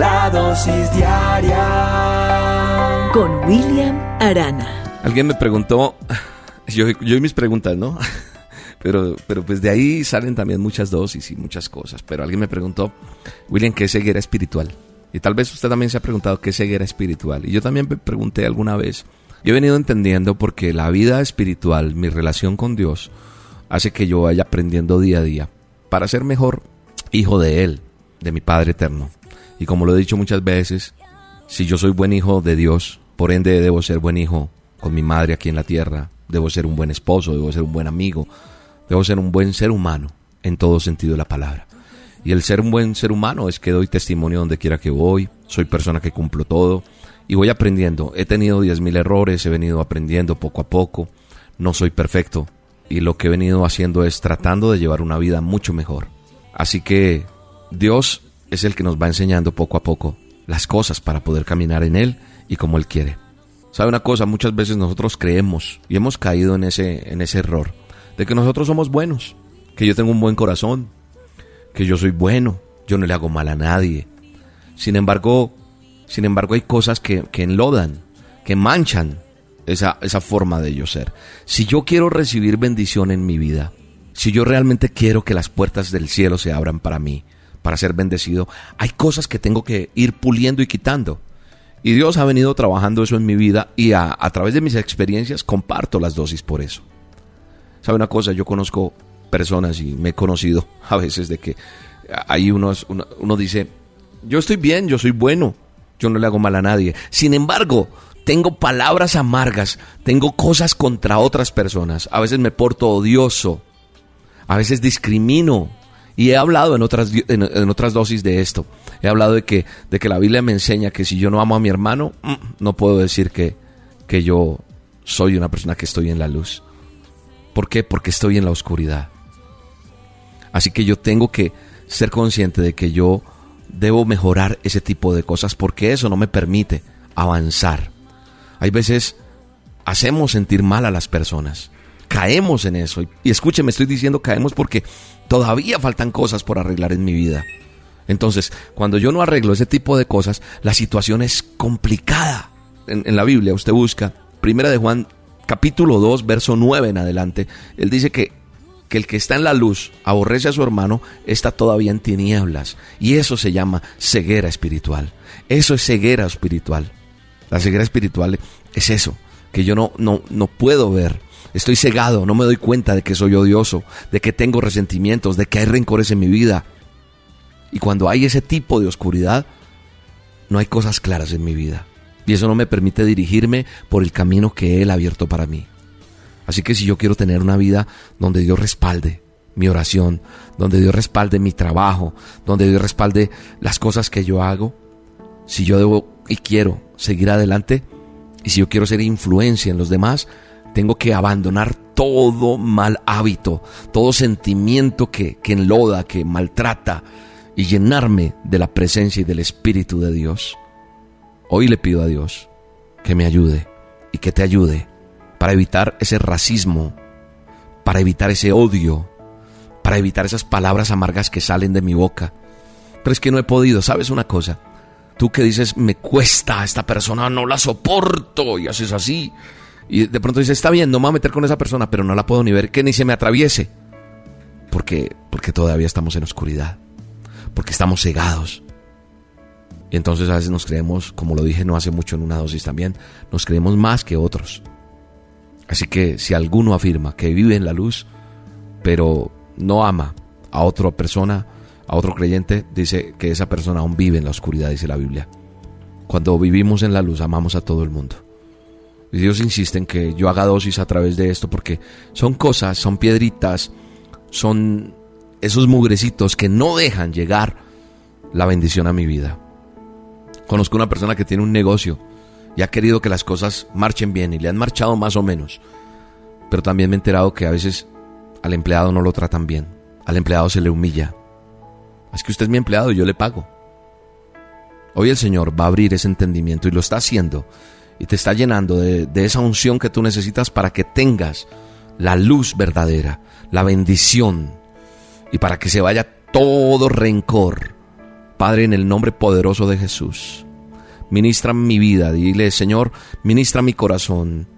La dosis diaria con William Arana. Alguien me preguntó, yo, yo y mis preguntas, ¿no? Pero, pero pues de ahí salen también muchas dosis y muchas cosas. Pero alguien me preguntó, William, ¿qué es ceguera espiritual? Y tal vez usted también se ha preguntado qué es ceguera espiritual. Y yo también me pregunté alguna vez. Yo he venido entendiendo porque la vida espiritual, mi relación con Dios, hace que yo vaya aprendiendo día a día para ser mejor hijo de Él, de mi Padre eterno. Y como lo he dicho muchas veces, si yo soy buen hijo de Dios, por ende debo ser buen hijo con mi madre aquí en la tierra, debo ser un buen esposo, debo ser un buen amigo, debo ser un buen ser humano en todo sentido de la palabra. Y el ser un buen ser humano es que doy testimonio donde quiera que voy, soy persona que cumplo todo y voy aprendiendo. He tenido diez mil errores, he venido aprendiendo poco a poco, no soy perfecto y lo que he venido haciendo es tratando de llevar una vida mucho mejor. Así que Dios es el que nos va enseñando poco a poco las cosas para poder caminar en Él y como Él quiere. ¿Sabe una cosa? Muchas veces nosotros creemos y hemos caído en ese, en ese error de que nosotros somos buenos, que yo tengo un buen corazón, que yo soy bueno, yo no le hago mal a nadie. Sin embargo, sin embargo hay cosas que, que enlodan, que manchan esa, esa forma de yo ser. Si yo quiero recibir bendición en mi vida, si yo realmente quiero que las puertas del cielo se abran para mí, para ser bendecido, hay cosas que tengo que ir puliendo y quitando. Y Dios ha venido trabajando eso en mi vida y a, través de mis experiencias comparto las dosis por eso. ¿Sabe una cosa? Yo conozco personas y me he conocido a veces de que unos, uno, uno dice, yo estoy bien, yo soy bueno, yo no le hago mal a nadie. Sin embargo, tengo palabras amargas, tengo cosas contra otras personas, a veces me porto odioso, a veces discrimino, y he hablado en otras, en, otras dosis de esto. He hablado de que, de que la Biblia me enseña que si yo no amo a mi hermano, mm, no puedo decir que, que yo soy una persona que estoy en la luz. ¿Por qué? Porque estoy en la oscuridad. Así que yo tengo que ser consciente de que yo debo mejorar ese tipo de cosas porque eso no me permite avanzar. Hay veces hacemos sentir mal a las personas caemos en eso. Y escúcheme, estoy diciendo caemos porque todavía faltan cosas por arreglar en mi vida. Entonces, cuando yo no arreglo ese tipo de cosas, la situación es complicada. En, la Biblia usted busca, Primera de Juan, capítulo 2, verso 9 en adelante, él dice que, que el que está en la luz aborrece a su hermano, está todavía en tinieblas. Y eso se llama ceguera espiritual. Eso es ceguera espiritual. La ceguera espiritual es eso, que yo no, no, no puedo ver Estoy cegado, no me doy cuenta de que soy odioso, de que tengo resentimientos, de que hay rencores en mi vida. Y cuando hay ese tipo de oscuridad, no hay cosas claras en mi vida. Y eso no me permite dirigirme por el camino que Él ha abierto para mí. Así que si yo quiero tener una vida donde Dios respalde mi oración, donde Dios respalde mi trabajo, donde Dios respalde las cosas que yo hago, si yo debo y quiero seguir adelante, y si yo quiero ser influencia en los demás, tengo que abandonar todo mal hábito, todo sentimiento que, que enloda, que maltrata y llenarme de la presencia y del Espíritu de Dios. Hoy le pido a Dios que me ayude y que te ayude para evitar ese racismo, para evitar ese odio, para evitar esas palabras amargas que salen de mi boca. Pero es que no he podido, ¿sabes una cosa? Tú que dices, me cuesta, esta persona no la soporto y haces así. Y de pronto dice, está bien, no me voy a meter con esa persona, pero no la puedo ni ver, que ni se me atraviese. Porque, porque todavía estamos en oscuridad. Porque estamos cegados. Y entonces a veces nos creemos, como lo dije no hace mucho en una dosis también, nos creemos más que otros. Así que si alguno afirma que vive en la luz, pero no ama a otra persona, a otro creyente, dice que esa persona aún vive en la oscuridad, dice la Biblia. Cuando vivimos en la luz, amamos a todo el mundo. Y Dios insiste en que yo haga dosis a través de esto porque son cosas, son piedritas, son esos mugrecitos que no dejan llegar la bendición a mi vida. Conozco una persona que tiene un negocio y ha querido que las cosas marchen bien y le han marchado más o menos. Pero también me he enterado que a veces al empleado no lo tratan bien. Al empleado se le humilla. Es que usted es mi empleado y yo le pago. Hoy el Señor va a abrir ese entendimiento y lo está haciendo y te está llenando de, de, esa unción que tú necesitas para que tengas la luz verdadera, la bendición y para que se vaya todo rencor. Padre, en el nombre poderoso de Jesús, ministra mi vida, dile, Señor, ministra mi corazón.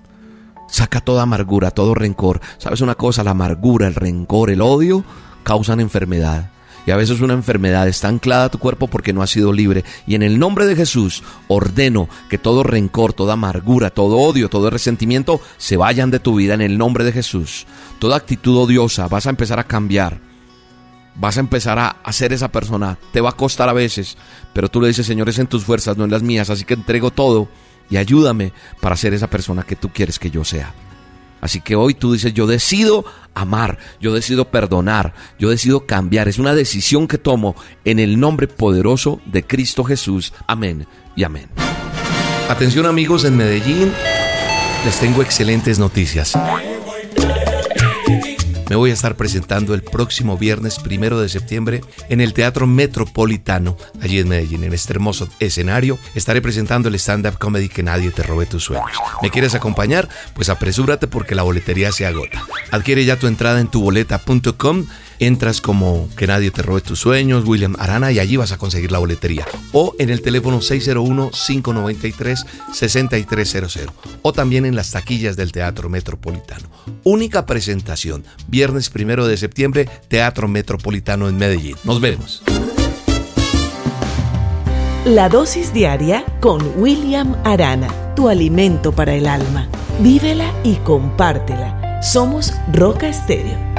Saca toda amargura, todo rencor. ¿Sabes una cosa? La amargura, el rencor, el odio causan enfermedad. Y a veces una enfermedad está anclada a tu cuerpo porque no ha sido libre. Y en el nombre de Jesús ordeno que todo rencor, toda amargura, todo odio, todo resentimiento se vayan de tu vida en el nombre de Jesús. Toda actitud odiosa vas a empezar a cambiar. Vas a empezar a hacer esa persona. Te va a costar a veces, pero tú le dices, Señor, es en tus fuerzas, no en las mías. Así que entrego todo y ayúdame para ser esa persona que tú quieres que yo sea. Así que hoy tú dices, yo decido amar, yo decido perdonar, yo decido cambiar. Es una decisión que tomo en el nombre poderoso de Cristo Jesús. Amén y amén. Atención amigos en Medellín, les tengo excelentes noticias. Me voy a estar presentando el próximo viernes primero de septiembre en el Teatro Metropolitano, allí en Medellín, en este hermoso escenario. Estaré presentando el stand-up comedy que nadie te robe tus sueños. ¿Me quieres acompañar? Pues apresúrate porque la boletería se agota. Adquiere ya tu entrada en tuboleta.com entras como que nadie te robe tus sueños, William Arana, y allí vas a conseguir la boletería. O en el teléfono 601-593-6300. O también en las taquillas del Teatro Metropolitano. Única presentación, viernes primero de septiembre, Teatro Metropolitano en Medellín. Nos vemos. La dosis diaria con William Arana, tu alimento para el alma. Vívela y compártela. Somos Roca Estéreo